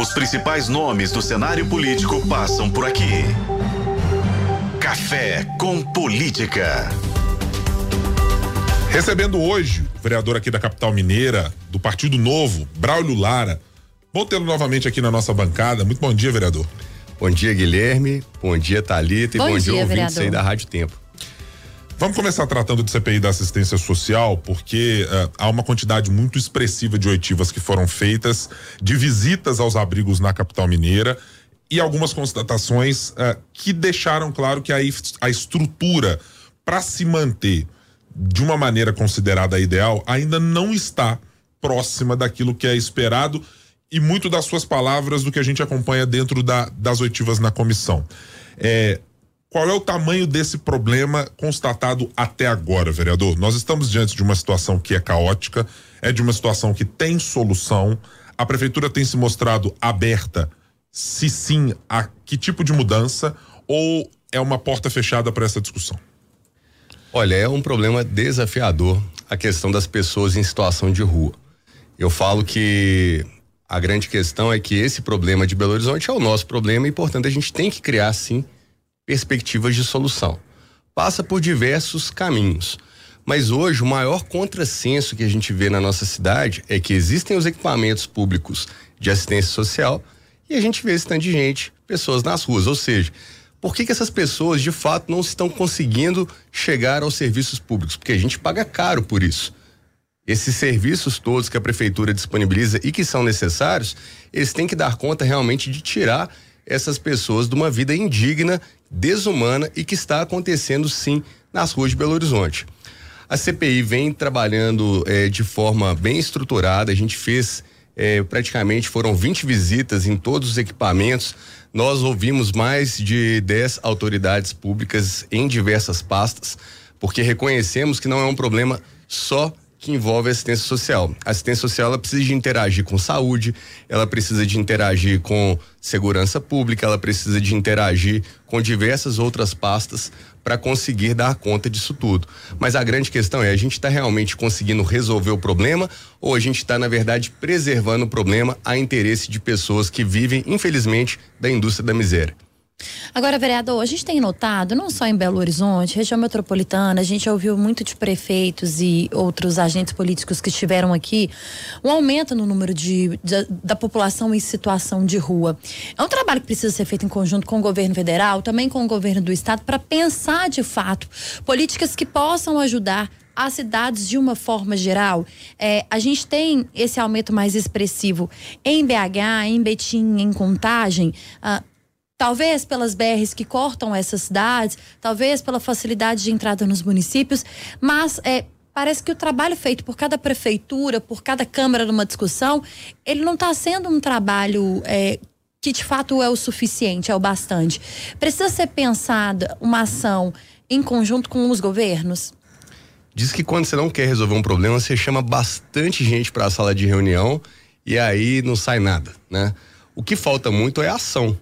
Os principais nomes do cenário político passam por aqui. Café com Política. Recebendo hoje o vereador aqui da capital mineira, do Partido Novo, Braulio Lara. Bom tê-lo novamente aqui na nossa bancada. Muito bom dia, vereador. Bom dia, Guilherme. Bom dia, Talita. Bom e bom dia, dia, ouvintes vereador. aí da Rádio Tempo. Vamos começar tratando de CPI da assistência social, porque eh, há uma quantidade muito expressiva de oitivas que foram feitas, de visitas aos abrigos na capital mineira e algumas constatações eh, que deixaram claro que a, a estrutura para se manter de uma maneira considerada ideal ainda não está próxima daquilo que é esperado e muito das suas palavras do que a gente acompanha dentro da- das oitivas na comissão. É, qual é o tamanho desse problema constatado até agora, vereador? Nós estamos diante de uma situação que é caótica, é de uma situação que tem solução. A prefeitura tem se mostrado aberta, se sim, a que tipo de mudança ou é uma porta fechada para essa discussão? Olha, é um problema desafiador a questão das pessoas em situação de rua. Eu falo que a grande questão é que esse problema de Belo Horizonte é o nosso problema e, portanto, a gente tem que criar, sim, perspectivas de solução. Passa por diversos caminhos. Mas hoje o maior contrassenso que a gente vê na nossa cidade é que existem os equipamentos públicos de assistência social e a gente vê esse tanto de gente, pessoas nas ruas. Ou seja, por que, que essas pessoas de fato não estão conseguindo chegar aos serviços públicos? Porque a gente paga caro por isso. Esses serviços todos que a prefeitura disponibiliza e que são necessários, eles têm que dar conta realmente de tirar essas pessoas de uma vida indigna, desumana e que está acontecendo sim nas ruas de Belo Horizonte. A CPI vem trabalhando eh, de forma bem estruturada. A gente fez eh, praticamente foram 20 visitas em todos os equipamentos. Nós ouvimos mais de 10 autoridades públicas em diversas pastas, porque reconhecemos que não é um problema só que envolve assistência social. A assistência social ela precisa de interagir com saúde, ela precisa de interagir com segurança pública, ela precisa de interagir com diversas outras pastas para conseguir dar conta disso tudo. Mas a grande questão é: a gente está realmente conseguindo resolver o problema ou a gente está, na verdade, preservando o problema a interesse de pessoas que vivem, infelizmente, da indústria da miséria? Agora, vereador, a gente tem notado, não só em Belo Horizonte, região metropolitana, a gente ouviu muito de prefeitos e outros agentes políticos que estiveram aqui, um aumento no número de, de- da população em situação de rua. É um trabalho que precisa ser feito em conjunto com o governo federal, também com o governo do estado, para pensar de fato políticas que possam ajudar as cidades de uma forma geral. É, a gente tem esse aumento mais expressivo em BH, em Betim, em Contagem. ah, Talvez pelas BRs que cortam essas cidades, talvez pela facilidade de entrada nos municípios, mas é, parece que o trabalho feito por cada prefeitura, por cada Câmara numa discussão, ele não está sendo um trabalho é, que de fato é o suficiente, é o bastante. Precisa ser pensada uma ação em conjunto com os governos? Diz que quando você não quer resolver um problema, você chama bastante gente para a sala de reunião e aí não sai nada, né? O que falta muito é ação.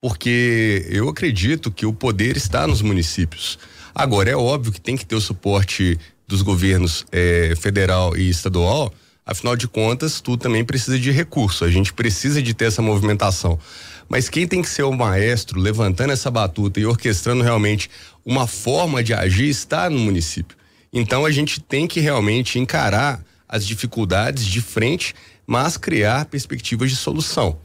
Porque eu acredito que o poder está nos municípios. Agora, é óbvio que tem que ter o suporte dos governos eh, federal e estadual, afinal de contas, tudo também precisa de recurso. A gente precisa de ter essa movimentação. Mas quem tem que ser o maestro levantando essa batuta e orquestrando realmente uma forma de agir está no município. Então a gente tem que realmente encarar as dificuldades de frente, mas criar perspectivas de solução.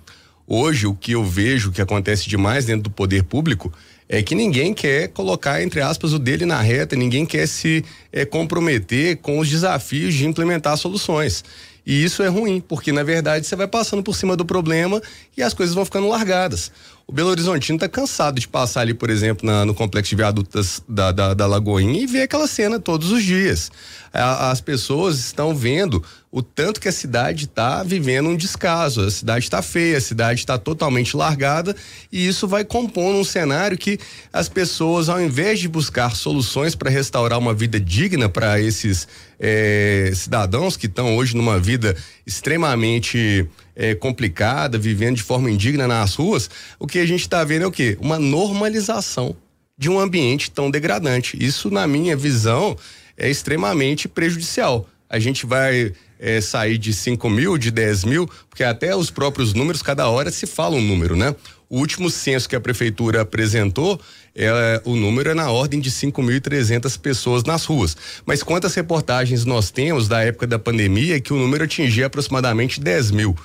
Hoje, o que eu vejo que acontece demais dentro do poder público é que ninguém quer colocar, entre aspas, o dele na reta, ninguém quer se eh, comprometer com os desafios de implementar soluções. E isso é ruim, porque na verdade você vai passando por cima do problema e as coisas vão ficando largadas. O Belo Horizontino está cansado de passar ali, por exemplo, na- no complexo de viadutas da, da, da Lagoinha e ver aquela cena todos os dias. A- as pessoas estão vendo o tanto que a cidade está vivendo um descaso. A cidade está feia, a cidade está totalmente largada e isso vai compondo um cenário que as pessoas, ao invés de buscar soluções para restaurar uma vida digna para esses eh, cidadãos que estão hoje numa vida extremamente eh, complicada, vivendo de forma indigna nas ruas, o que a gente está vendo é o quê? Uma normalização de um ambiente tão degradante. Isso, na minha visão, é extremamente prejudicial. A gente vai é, sair de 5 mil, de 10 mil, porque até os próprios números, cada hora se fala um número, né? O último censo que a prefeitura apresentou, é, o número é na ordem de 5.300 pessoas nas ruas. Mas quantas reportagens nós temos da época da pandemia que o número atingia aproximadamente 10 mil?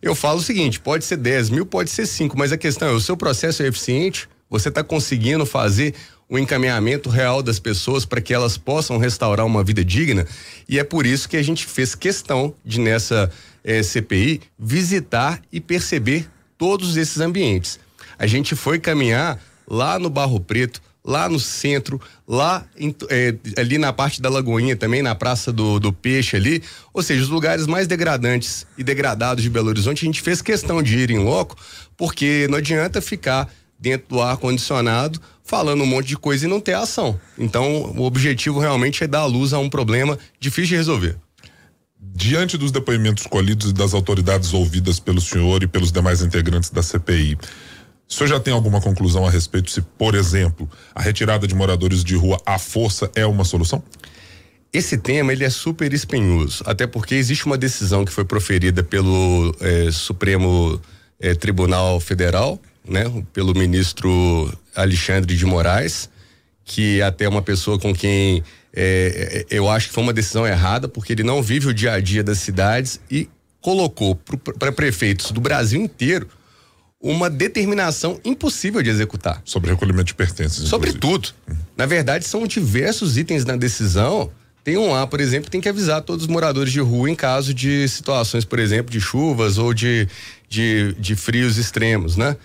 Eu falo o seguinte: pode ser 10 mil, pode ser 5, mas a questão é: o seu processo é eficiente? Você está conseguindo fazer o encaminhamento real das pessoas para que elas possam restaurar uma vida digna? E é por isso que a gente fez questão de, nessa eh, CPI, visitar e perceber todos esses ambientes. A gente foi caminhar lá no Barro Preto, lá no centro, lá em, é, ali na parte da Lagoinha também, na Praça do, do Peixe ali, ou seja, os lugares mais degradantes e degradados de Belo Horizonte, a gente fez questão de ir em loco, porque não adianta ficar dentro do ar condicionado falando um monte de coisa e não ter ação. Então, o objetivo realmente é dar luz a um problema difícil de resolver. Diante dos depoimentos colhidos e das autoridades ouvidas pelo senhor e pelos demais integrantes da CPI, o senhor já tem alguma conclusão a respeito se, por exemplo, a retirada de moradores de rua à força é uma solução? Esse tema ele é super espinhoso, até porque existe uma decisão que foi proferida pelo eh, Supremo eh, Tribunal Federal, né, pelo ministro Alexandre de Moraes, que até é uma pessoa com quem eh, eu acho que foi uma decisão errada, porque ele não vive o dia a dia das cidades e colocou para prefeitos do Brasil inteiro uma determinação impossível de executar. Sobre recolhimento de pertences. Sobre tudo. Na verdade, são diversos itens na decisão. Tem um lá, por exemplo, tem que avisar todos os moradores de rua em caso de situações, por exemplo, de chuvas ou de, de, de frios extremos, né?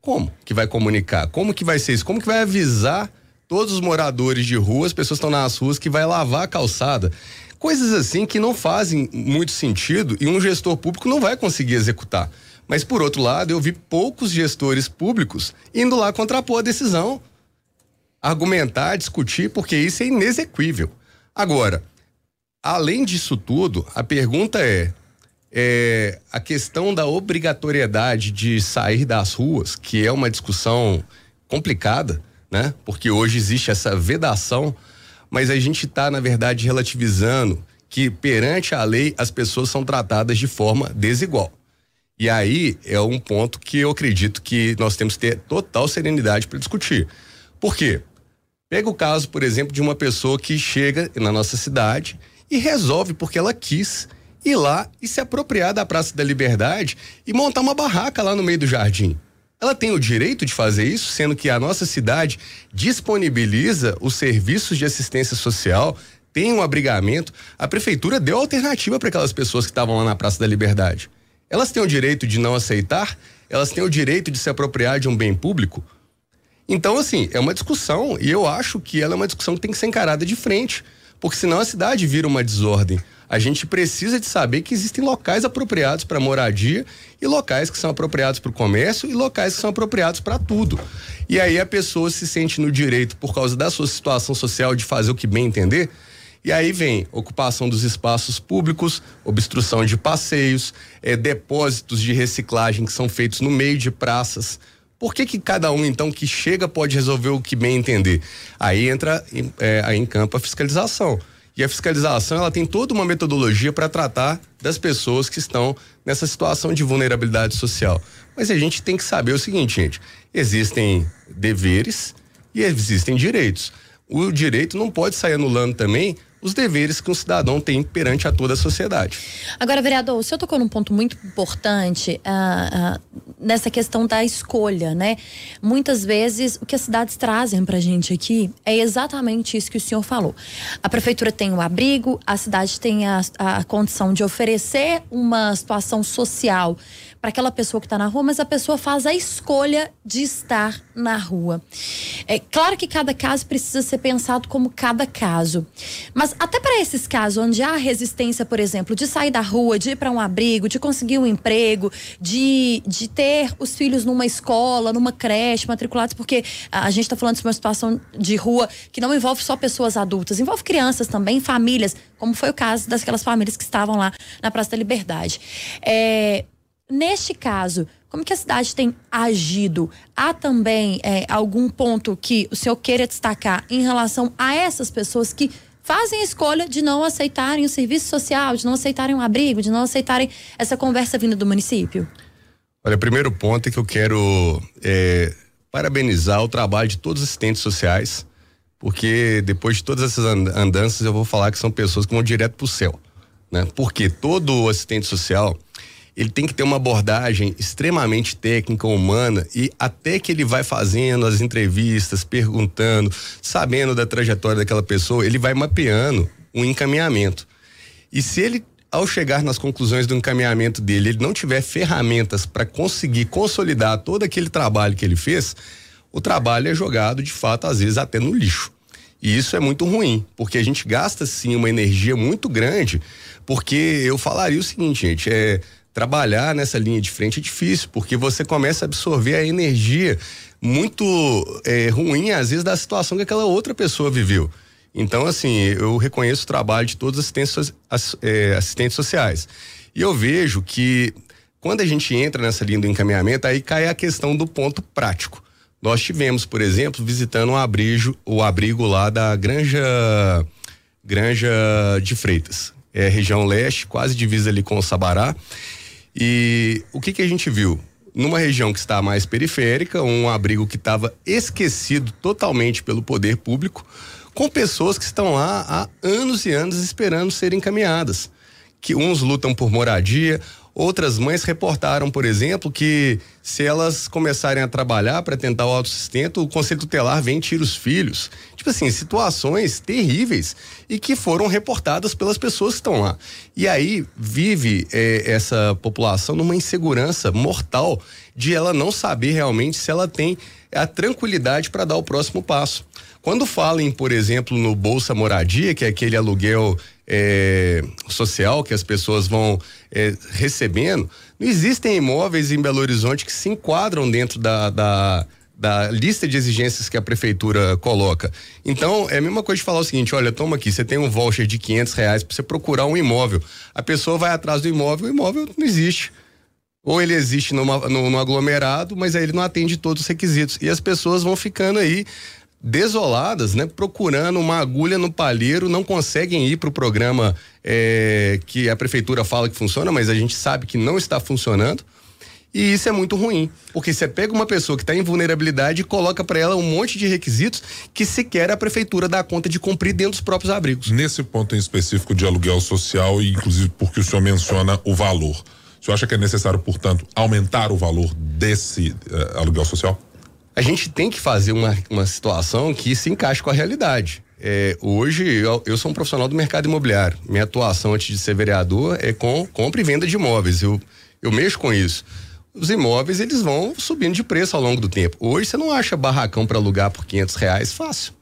Como que vai comunicar? Como que vai ser isso? Como que vai avisar todos os moradores de rua, as pessoas estão nas ruas, que vai lavar a calçada? Coisas assim que não fazem muito sentido e um gestor público não vai conseguir executar. Mas, por outro lado, eu vi poucos gestores públicos indo lá contrapor a decisão, argumentar, discutir, porque isso é inexequível. Agora, além disso tudo, a pergunta é, é a questão da obrigatoriedade de sair das ruas, que é uma discussão complicada, né? Porque hoje existe essa vedação, mas a gente está, na verdade, relativizando que perante a lei as pessoas são tratadas de forma desigual. E aí é um ponto que eu acredito que nós temos que ter total serenidade para discutir. Por quê? Pega o caso, por exemplo, de uma pessoa que chega na nossa cidade e resolve porque ela quis ir lá e se apropriar da Praça da Liberdade e montar uma barraca lá no meio do jardim. Ela tem o direito de fazer isso, sendo que a nossa cidade disponibiliza os serviços de assistência social, tem um abrigamento. A prefeitura deu alternativa para aquelas pessoas que estavam lá na Praça da Liberdade. Elas têm o direito de não aceitar? Elas têm o direito de se apropriar de um bem público? Então, assim, é uma discussão e eu acho que ela é uma discussão que tem que ser encarada de frente, porque senão a cidade vira uma desordem. A gente precisa de saber que existem locais apropriados para moradia e locais que são apropriados para o comércio e locais que são apropriados para tudo. E aí a pessoa se sente no direito, por causa da sua situação social, de fazer o que bem entender, e aí vem ocupação dos espaços públicos, obstrução de passeios, é, depósitos de reciclagem que são feitos no meio de praças. Por que, que cada um, então, que chega pode resolver o que bem entender? Aí entra é, aí em campo a fiscalização. E a fiscalização ela tem toda uma metodologia para tratar das pessoas que estão nessa situação de vulnerabilidade social. Mas a gente tem que saber o seguinte, gente: existem deveres e existem direitos. O direito não pode sair anulando também os deveres que um cidadão tem perante a toda a sociedade. Agora, vereador, o senhor tocou num ponto muito importante uh, uh, nessa questão da escolha, né? Muitas vezes o que as cidades trazem pra gente aqui é exatamente isso que o senhor falou. A prefeitura tem o abrigo, a cidade tem a, a condição de oferecer uma situação social para aquela pessoa que está na rua, mas a pessoa faz a escolha de estar na rua. É claro que cada caso precisa ser pensado como cada caso, mas até para esses casos onde há resistência, por exemplo, de sair da rua, de ir para um abrigo, de conseguir um emprego, de, de ter os filhos numa escola, numa creche, matriculados, porque a gente está falando de uma situação de rua que não envolve só pessoas adultas, envolve crianças também, famílias, como foi o caso daquelas famílias que estavam lá na Praça da Liberdade. É, Neste caso, como que a cidade tem agido? Há também é, algum ponto que o senhor queira destacar em relação a essas pessoas que fazem a escolha de não aceitarem o serviço social, de não aceitarem um abrigo, de não aceitarem essa conversa vinda do município? Olha, o primeiro ponto é que eu quero é, parabenizar o trabalho de todos os assistentes sociais, porque depois de todas essas andanças eu vou falar que são pessoas que vão direto para o céu, né? Porque todo assistente social ele tem que ter uma abordagem extremamente técnica, humana e até que ele vai fazendo as entrevistas, perguntando, sabendo da trajetória daquela pessoa, ele vai mapeando um encaminhamento. E se ele ao chegar nas conclusões do encaminhamento dele, ele não tiver ferramentas para conseguir consolidar todo aquele trabalho que ele fez, o trabalho é jogado de fato às vezes até no lixo. E isso é muito ruim, porque a gente gasta sim uma energia muito grande, porque eu falaria o seguinte, gente, é trabalhar nessa linha de frente é difícil, porque você começa a absorver a energia muito é, ruim, às vezes, da situação que aquela outra pessoa viveu. Então, assim, eu reconheço o trabalho de todos os assistentes, é, assistentes sociais. E eu vejo que quando a gente entra nessa linha do encaminhamento, aí cai a questão do ponto prático. Nós tivemos, por exemplo, visitando um abrigo, o abrigo lá da Granja, Granja de Freitas, é região leste, quase divisa ali com o Sabará. E o que que a gente viu? Numa região que está mais periférica, um abrigo que estava esquecido totalmente pelo poder público, com pessoas que estão lá há anos e anos esperando serem encaminhadas. Que uns lutam por moradia, Outras mães reportaram, por exemplo, que se elas começarem a trabalhar para tentar o autossustento, o conselho tutelar vem tira os filhos. Tipo assim, situações terríveis e que foram reportadas pelas pessoas que estão lá. E aí vive eh, essa população numa insegurança mortal de ela não saber realmente se ela tem a tranquilidade para dar o próximo passo. Quando falem, por exemplo, no Bolsa Moradia, que é aquele aluguel é, social que as pessoas vão é, recebendo, não existem imóveis em Belo Horizonte que se enquadram dentro da, da, da lista de exigências que a prefeitura coloca. Então, é a mesma coisa de falar o seguinte: olha, toma aqui, você tem um voucher de 500 reais para você procurar um imóvel. A pessoa vai atrás do imóvel, o imóvel não existe. Ou ele existe numa, no, no aglomerado, mas aí ele não atende todos os requisitos. E as pessoas vão ficando aí desoladas, né? Procurando uma agulha no palheiro, não conseguem ir para o programa é, que a prefeitura fala que funciona, mas a gente sabe que não está funcionando. E isso é muito ruim, porque você pega uma pessoa que está em vulnerabilidade e coloca para ela um monte de requisitos que sequer a prefeitura dá conta de cumprir dentro dos próprios abrigos. Nesse ponto em específico de aluguel social e inclusive porque o senhor menciona o valor, o senhor acha que é necessário, portanto, aumentar o valor desse uh, aluguel social? A gente tem que fazer uma, uma situação que se encaixe com a realidade. É, hoje eu, eu, sou um profissional do mercado imobiliário. Minha atuação antes de ser vereador é com compra e venda de imóveis. Eu, eu mexo com isso. Os imóveis eles vão subindo de preço ao longo do tempo. Hoje você não acha barracão para alugar por 500 reais fácil.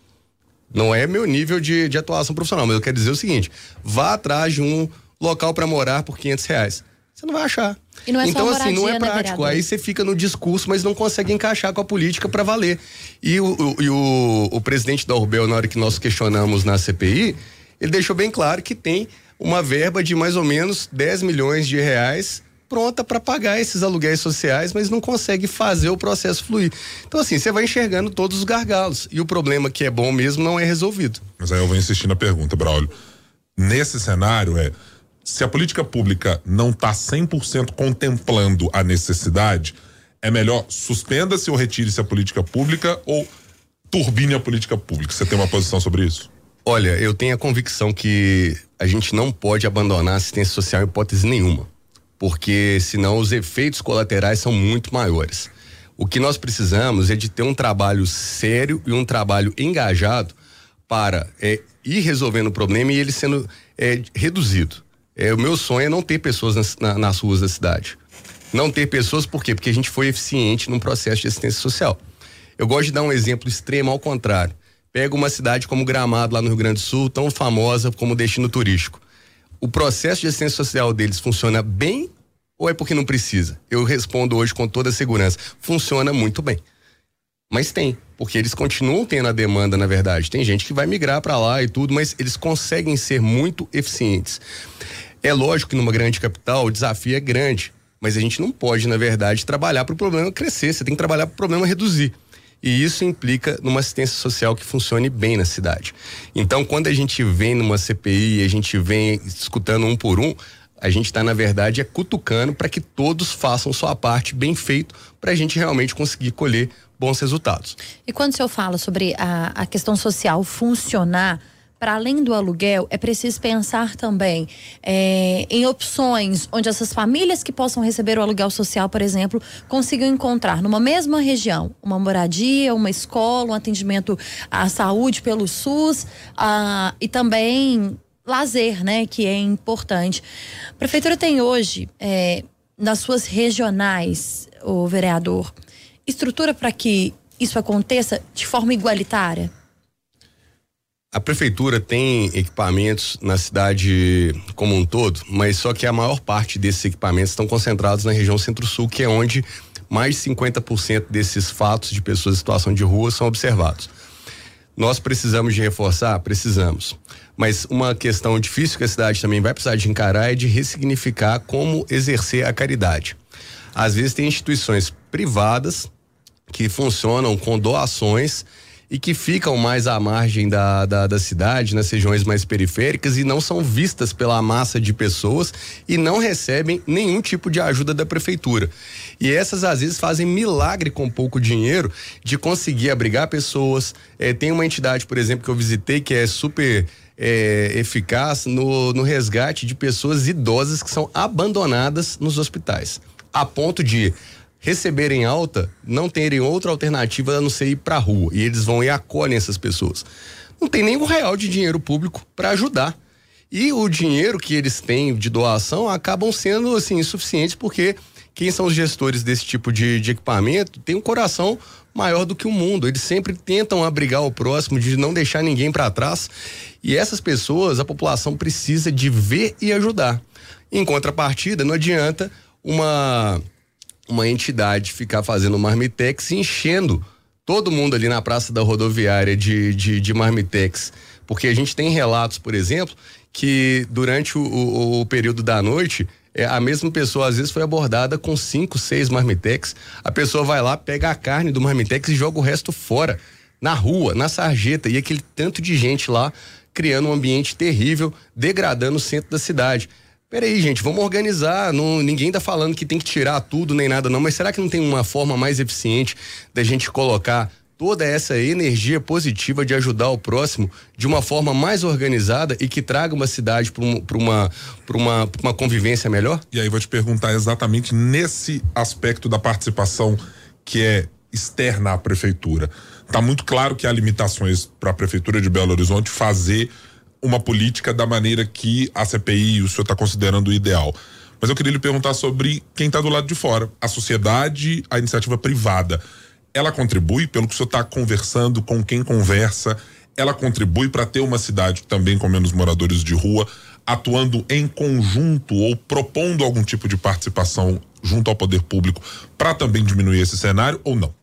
Não é meu nível de, de atuação profissional, mas eu quero dizer o seguinte: vá atrás de um local para morar por 500 reais. Você não vai achar. Não é então, assim, não é né, prático. Aí você fica no discurso, mas não consegue encaixar com a política para valer. E, o, o, e o, o, presidente da Urbel, na hora que nós questionamos na CPI, ele deixou bem claro que tem uma verba de mais ou menos 10 milhões de reais pronta para pagar esses aluguéis sociais, mas não consegue fazer o processo fluir. Então, assim, você vai enxergando todos os gargalos. E o problema que é bom mesmo não é resolvido. Mas aí eu vou insistir na pergunta, Braulio. Nesse cenário, é se a política pública não está 100% contemplando a necessidade, é melhor suspenda-se ou retire-se a política pública ou turbine a política pública? Você tem uma posição sobre isso? Olha, eu tenho a convicção que a gente não pode abandonar a assistência social em hipótese nenhuma, porque senão os efeitos colaterais são muito maiores. O que nós precisamos é de ter um trabalho sério e um trabalho engajado para é, ir resolvendo o problema e ele sendo é, reduzido. É, o meu sonho é não ter pessoas nas, na, nas ruas da cidade. Não ter pessoas, por quê? Porque a gente foi eficiente num processo de assistência social. Eu gosto de dar um exemplo extremo ao contrário. Pega uma cidade como Gramado, lá no Rio Grande do Sul, tão famosa como destino turístico. O processo de assistência social deles funciona bem ou é porque não precisa? Eu respondo hoje com toda segurança. Funciona muito bem. Mas tem, porque eles continuam tendo a demanda, na verdade. Tem gente que vai migrar para lá e tudo, mas eles conseguem ser muito eficientes. É lógico que numa grande capital o desafio é grande, mas a gente não pode, na verdade, trabalhar para o problema crescer. Você tem que trabalhar para o problema reduzir. E isso implica numa assistência social que funcione bem na cidade. Então, quando a gente vem numa CPI, a gente vem escutando um por um, a gente está, na verdade, é cutucando para que todos façam sua parte bem feito para a gente realmente conseguir colher bons resultados. E quando o senhor fala sobre a, a questão social funcionar, para além do aluguel, é preciso pensar também é, em opções onde essas famílias que possam receber o aluguel social, por exemplo, consigam encontrar numa mesma região uma moradia, uma escola, um atendimento à saúde pelo SUS ah, e também lazer, né, que é importante. A prefeitura tem hoje, é, nas suas regionais, o vereador, estrutura para que isso aconteça de forma igualitária? A prefeitura tem equipamentos na cidade como um todo, mas só que a maior parte desses equipamentos estão concentrados na região Centro-Sul, que é onde mais de 50% desses fatos de pessoas em situação de rua são observados. Nós precisamos de reforçar? Precisamos. Mas uma questão difícil que a cidade também vai precisar de encarar é de ressignificar como exercer a caridade. Às vezes tem instituições privadas que funcionam com doações e que ficam mais à margem da, da, da, cidade, nas regiões mais periféricas e não são vistas pela massa de pessoas e não recebem nenhum tipo de ajuda da prefeitura. E essas às vezes fazem milagre com pouco dinheiro de conseguir abrigar pessoas. É, tem uma entidade, por exemplo, que eu visitei que é super é, eficaz no, no resgate de pessoas idosas que são abandonadas nos hospitais, a ponto de receberem alta, não terem outra alternativa a não ser ir para a rua. E eles vão e acolhem essas pessoas. Não tem nenhum real de dinheiro público para ajudar. E o dinheiro que eles têm de doação acabam sendo assim insuficientes porque quem são os gestores desse tipo de, de equipamento tem um coração maior do que o mundo. Eles sempre tentam abrigar o próximo, de não deixar ninguém para trás. E essas pessoas, a população precisa de ver e ajudar. Em contrapartida, não adianta uma uma entidade ficar fazendo marmitex enchendo todo mundo ali na praça da rodoviária de, de, de marmitex. Porque a gente tem relatos, por exemplo, que durante o, o, o período da noite é, a mesma pessoa às vezes foi abordada com cinco, seis marmitex. A pessoa vai lá, pega a carne do marmitex e joga o resto fora, na rua, na sarjeta. E aquele tanto de gente lá criando um ambiente terrível, degradando o centro da cidade. Peraí, gente, vamos organizar. Não, ninguém tá falando que tem que tirar tudo nem nada, não. Mas será que não tem uma forma mais eficiente da gente colocar toda essa energia positiva de ajudar o próximo de uma forma mais organizada e que traga uma cidade para um, uma, uma, uma convivência melhor? E aí vou te perguntar exatamente nesse aspecto da participação que é externa à prefeitura. Está muito claro que há limitações para a prefeitura de Belo Horizonte fazer uma política da maneira que a CPI o senhor está considerando ideal. Mas eu queria lhe perguntar sobre quem está do lado de fora, a sociedade, a iniciativa privada ela contribui, pelo que o senhor está conversando com quem conversa, ela contribui para ter uma cidade também com menos moradores de rua, atuando em conjunto ou propondo algum tipo de participação junto ao poder público para também diminuir esse cenário ou não?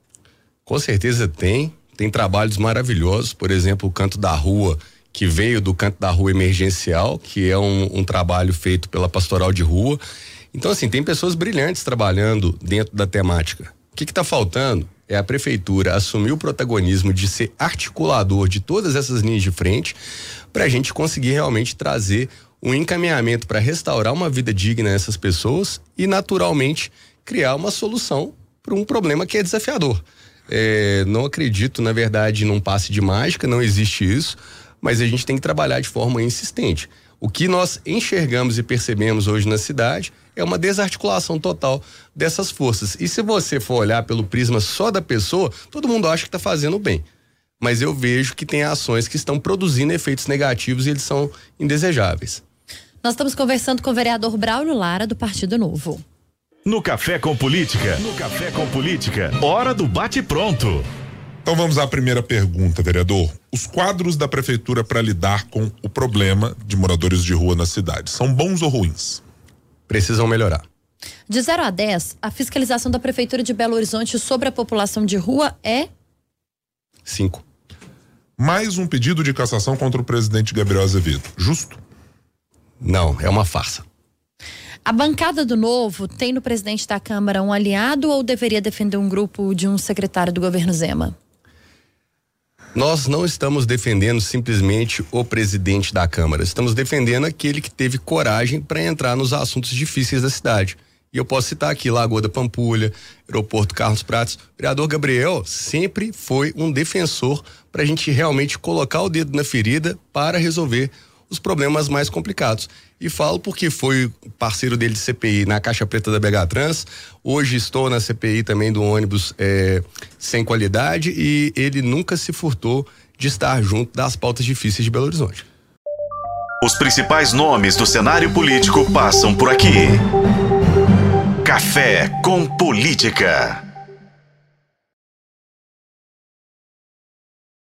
Com certeza tem. Tem trabalhos maravilhosos, por exemplo, o Canto da Rua, que veio do Canto da Rua Emergencial, que é um, um trabalho feito pela Pastoral de Rua. Então, assim, tem pessoas brilhantes trabalhando dentro da temática. O que está faltando? é a prefeitura assumir o protagonismo de ser articulador de todas essas linhas de frente para a gente conseguir realmente trazer um encaminhamento para restaurar uma vida digna a essas pessoas e naturalmente criar uma solução para um problema que é desafiador. É, não acredito, na verdade, num passe de mágica, não existe isso, mas a gente tem que trabalhar de forma insistente. O que nós enxergamos e percebemos hoje na cidade é uma desarticulação total dessas forças. E se você for olhar pelo prisma só da pessoa, todo mundo acha que está fazendo bem. Mas eu vejo que tem ações que estão produzindo efeitos negativos e eles são indesejáveis. Nós estamos conversando com o vereador Braulio Lara, do Partido Novo. No Café com Política. No Café com Política. Hora do bate-pronto. Então vamos à primeira pergunta, vereador. Os quadros da prefeitura para lidar com o problema de moradores de rua na cidade são bons ou ruins? Precisam melhorar. De 0 a 10, a fiscalização da prefeitura de Belo Horizonte sobre a população de rua é? 5. Mais um pedido de cassação contra o presidente Gabriel Azevedo. Justo? Não, é uma farsa. A bancada do Novo tem no presidente da Câmara um aliado ou deveria defender um grupo de um secretário do governo Zema? Nós não estamos defendendo simplesmente o presidente da Câmara, estamos defendendo aquele que teve coragem para entrar nos assuntos difíceis da cidade. E eu posso citar aqui Lagoa da Pampulha, Aeroporto Carlos Prates. O vereador Gabriel sempre foi um defensor para a gente realmente colocar o dedo na ferida para resolver os problemas mais complicados. E falo porque foi parceiro dele de CPI na Caixa Preta da BH Trans. Hoje estou na CPI também do ônibus é, sem qualidade e ele nunca se furtou de estar junto das pautas difíceis de Belo Horizonte. Os principais nomes do cenário político passam por aqui. Café com Política.